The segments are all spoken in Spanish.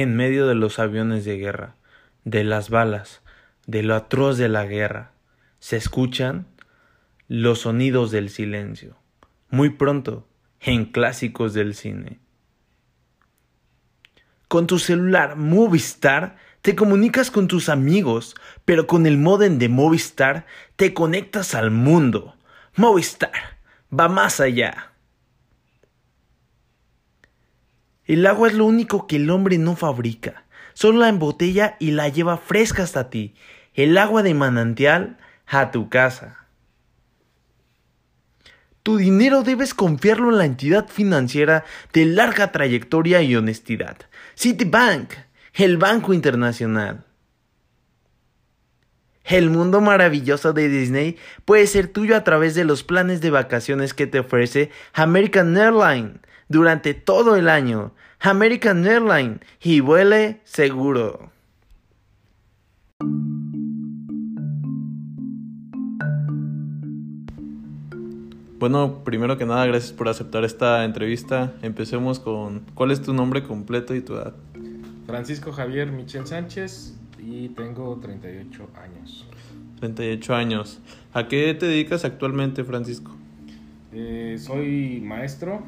en medio de los aviones de guerra, de las balas, de lo atroz de la guerra, se escuchan los sonidos del silencio. Muy pronto, en clásicos del cine. Con tu celular Movistar te comunicas con tus amigos, pero con el modem de Movistar te conectas al mundo. Movistar va más allá. El agua es lo único que el hombre no fabrica. Solo la embotella y la lleva fresca hasta ti. El agua de manantial a tu casa. Tu dinero debes confiarlo en la entidad financiera de larga trayectoria y honestidad. Citibank, el Banco Internacional. El mundo maravilloso de Disney puede ser tuyo a través de los planes de vacaciones que te ofrece American Airlines durante todo el año. American Airlines y vuele seguro. Bueno, primero que nada, gracias por aceptar esta entrevista. Empecemos con ¿cuál es tu nombre completo y tu edad? Francisco Javier Michel Sánchez y tengo 38 años. 38 años. ¿A qué te dedicas actualmente, Francisco? Eh, soy maestro,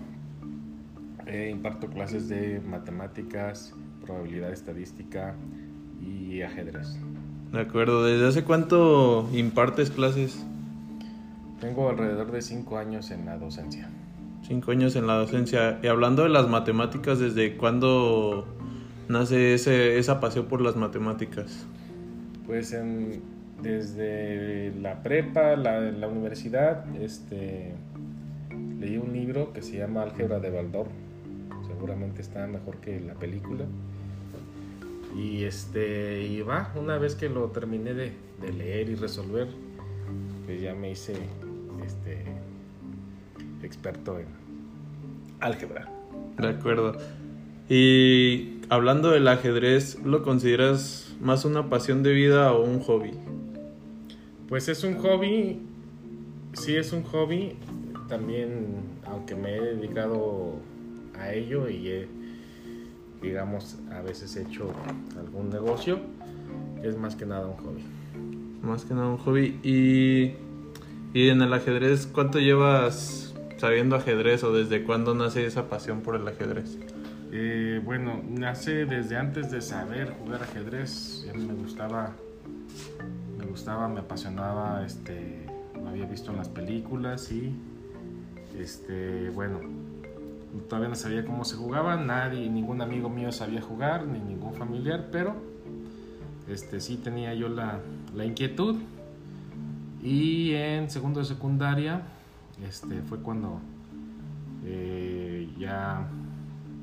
eh, imparto clases de matemáticas, probabilidad estadística y ajedrez. De acuerdo, ¿desde hace cuánto impartes clases? Tengo alrededor de cinco años en la docencia. Cinco años en la docencia. Y hablando de las matemáticas, ¿desde cuándo nace ese, esa pasión por las matemáticas? Pues en, desde la prepa, la, la universidad, este, leí un libro que se llama Álgebra de Baldor. Seguramente está mejor que la película. Y este, y va, una vez que lo terminé de, de leer y resolver, pues ya me hice este, experto en álgebra. De acuerdo. Y hablando del ajedrez, ¿lo consideras más una pasión de vida o un hobby? Pues es un hobby, sí es un hobby, también aunque me he dedicado a ello y he, digamos, a veces he hecho algún negocio, es más que nada un hobby. Más que nada un hobby. Y, y en el ajedrez, ¿cuánto llevas sabiendo ajedrez o desde cuándo nace esa pasión por el ajedrez? Eh, bueno, nace desde antes de saber jugar ajedrez. Me gustaba, me gustaba, me apasionaba, este, lo había visto en las películas y, este, bueno, todavía no sabía cómo se jugaba. Nadie, ningún amigo mío sabía jugar, ni ningún familiar, pero, este, sí tenía yo la, la inquietud. Y en segundo de secundaria, este, fue cuando eh, ya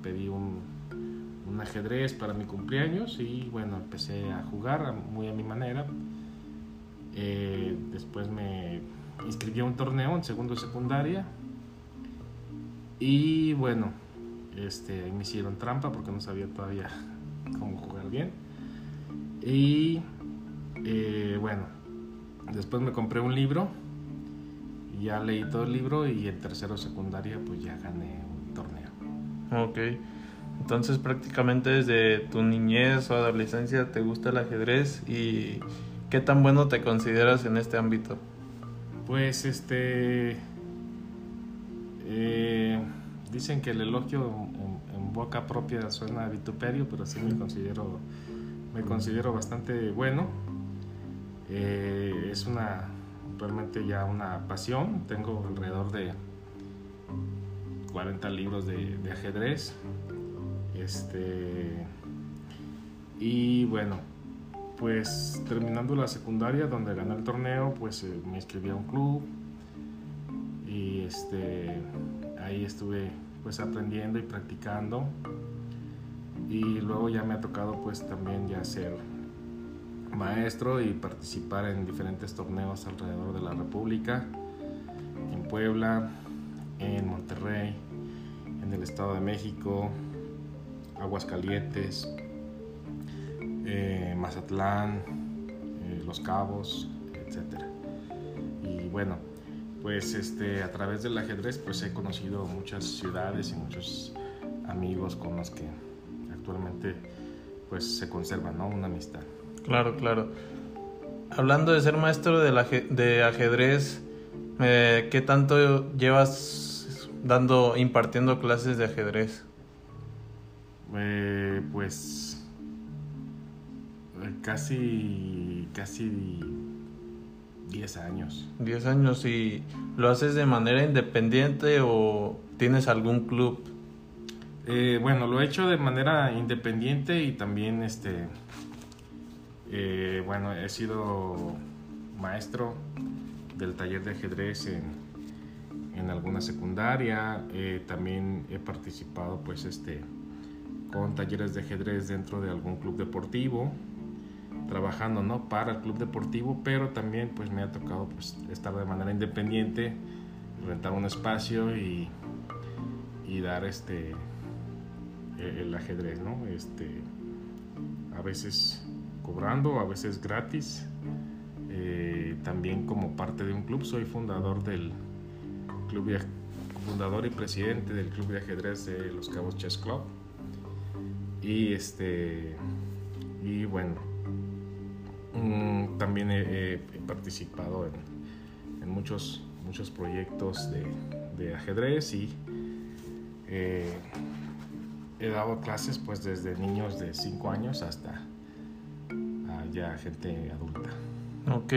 pedí un, un, ajedrez para mi cumpleaños y bueno, empecé a jugar muy a mi manera. Eh, después me inscribí a un torneo en segundo de secundaria y bueno, este, me hicieron trampa porque no sabía todavía cómo jugar bien. Y eh, bueno, después me compré un libro ya leí todo el libro y en tercero secundaria pues ya gané un torneo. Ok. Entonces prácticamente desde tu niñez o adolescencia te gusta el ajedrez y ¿qué tan bueno te consideras en este ámbito? Pues este... Eh, dicen que el elogio en, en, boca propia suena vituperio, pero sí me considero, me considero bastante bueno. Eh, es una realmente ya una pasión. Tengo alrededor de 40 libros de, de ajedrez. Este, y bueno, pues terminando la secundaria donde gané el torneo, pues eh, me inscribí a un club y este, ahí estuve pues aprendiendo y practicando y luego ya me ha tocado pues también ya ser maestro y participar en diferentes torneos alrededor de la República, en Puebla, en Monterrey, en el Estado de México, Aguascalientes, eh, Mazatlán, eh, Los Cabos, etc. Y bueno, pues este, a través del ajedrez pues he conocido muchas ciudades y muchos amigos con los que actualmente pues se conserva, ¿no? Una amistad. Claro, claro. Hablando de ser maestro de, de ajedrez, eh, ¿qué tanto llevas dando, impartiendo clases de ajedrez? Eh, pues eh, casi, casi 10 años. 10 años y lo haces de manera independiente o tienes algún club? Eh, bueno, lo he hecho de manera independiente y también este, eh, bueno, he sido maestro del taller de ajedrez en, en alguna secundaria. Eh, también he participado, pues, este, con talleres de ajedrez dentro de algún club deportivo, trabajando, ¿no? Para el club deportivo, pero también, pues, me ha tocado, pues, estar de manera independiente, rentar un espacio y, y dar, este, el ajedrez, ¿no? Este, a veces cobrando, a veces gratis. Eh, también como parte de un club, soy fundador del club fundador y presidente del club de ajedrez de Los Cabos Chess Club. Y este y bueno, mm, también he, participado en, muchos muchos proyectos de, ajedrez y eh, he dado clases pues desde niños de 5 años hasta ya gente adulta. Ok.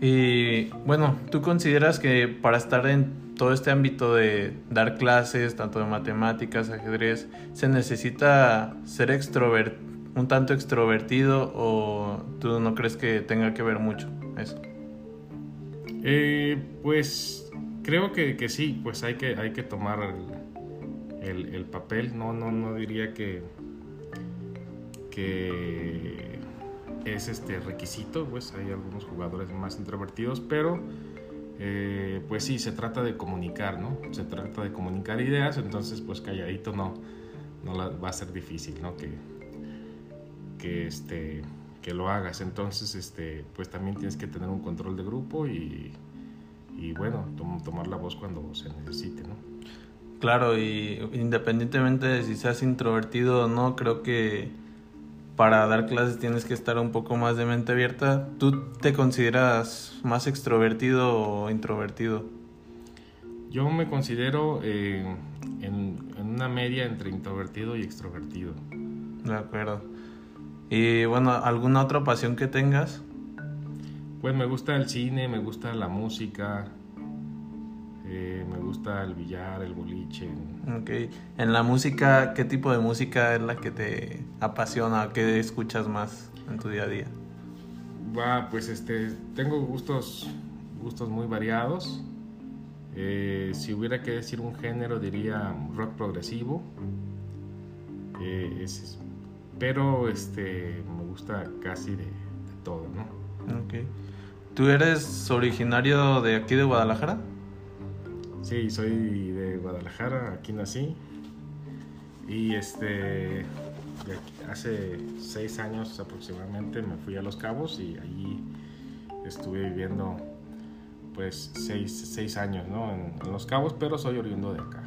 Y bueno, ¿tú consideras que para estar en todo este ámbito de dar clases, tanto de matemáticas, ajedrez, se necesita ser extrovert un tanto extrovertido o tú no crees que tenga que ver mucho eso? Eh, pues creo que, que, sí, pues hay que, hay que tomar el, el, papel, no, no, no diría que, que es este requisito, pues hay algunos jugadores más introvertidos, pero eh, pues sí, se trata de comunicar, ¿no? Se trata de comunicar ideas, entonces pues calladito no, no va a ser difícil, ¿no? Que, que, este, que lo hagas, entonces este, pues también tienes que tener un control de grupo y, y bueno, tomar la voz cuando se necesite, ¿no? Claro, y independientemente de si seas introvertido o no, creo que para dar clases tienes que estar un poco más de mente abierta. ¿Tú te consideras más extrovertido o introvertido? Yo me considero eh, en, una media entre introvertido y extrovertido. De acuerdo. Y bueno, ¿alguna otra pasión que tengas? Pues me gusta el cine, me gusta la música, eh, me gusta el billar, el boliche. Ok. En la música, ¿qué tipo de música es la que te apasiona? ¿Qué escuchas más en tu día a día? Va, pues este, tengo gustos, gustos muy variados. Eh, si hubiera que decir un género, diría rock progresivo. Eh, pero este, me gusta casi de, de todo, ¿no? Ok. ¿Tú eres originario de aquí de Guadalajara? Sí, soy de Guadalajara, aquí nací. Y este, hace seis años aproximadamente me fui a Los Cabos y allí estuve viviendo pues seis, años ¿no? en, Los Cabos, pero soy oriundo de acá.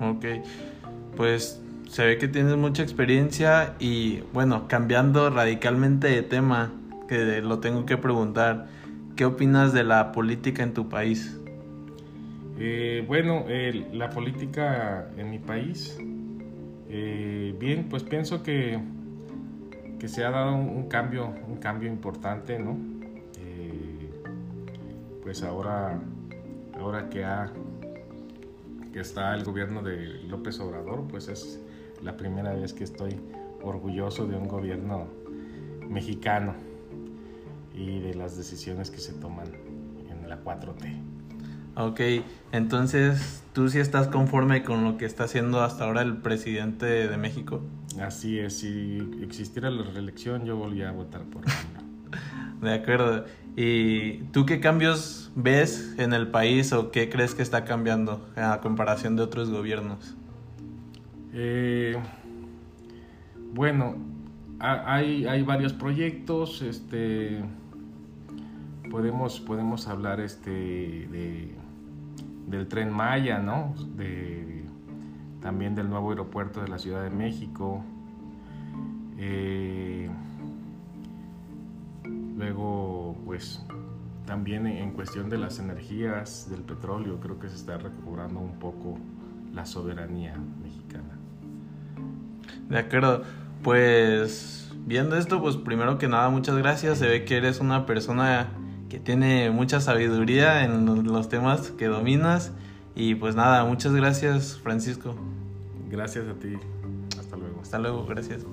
Ok, pues se ve que tienes mucha experiencia y bueno, cambiando radicalmente de tema, que lo tengo que preguntar, ¿qué opinas de la política en tu país? Eh, bueno, la política en mi país, eh, bien, pues pienso que, que se ha dado un, cambio, un cambio importante, ¿no? Eh, pues ahora, ahora que, ha, que está el gobierno de López Obrador, pues es la primera vez que estoy orgulloso de un gobierno mexicano y de las decisiones que se toman en la 4T. Ok, entonces tú sí estás conforme con lo que está haciendo hasta ahora el presidente de México. Así es, si existiera la reelección yo volvería a votar por él. de acuerdo. ¿Y tú qué cambios ves en el país o qué crees que está cambiando a comparación de otros gobiernos? Eh, bueno, hay, varios proyectos, este podemos, podemos hablar este, de del tren Maya, también del nuevo aeropuerto de la Ciudad de México. Eh, luego, pues también en cuestión de las energías del petróleo, creo que se está recobrando un poco la soberanía mexicana. De acuerdo, pues viendo esto, pues primero que nada, muchas gracias. Se ve que eres una persona que tiene mucha sabiduría en los temas que dominas. Y pues nada, muchas gracias, Francisco. Gracias a ti. Hasta luego. Hasta luego, gracias.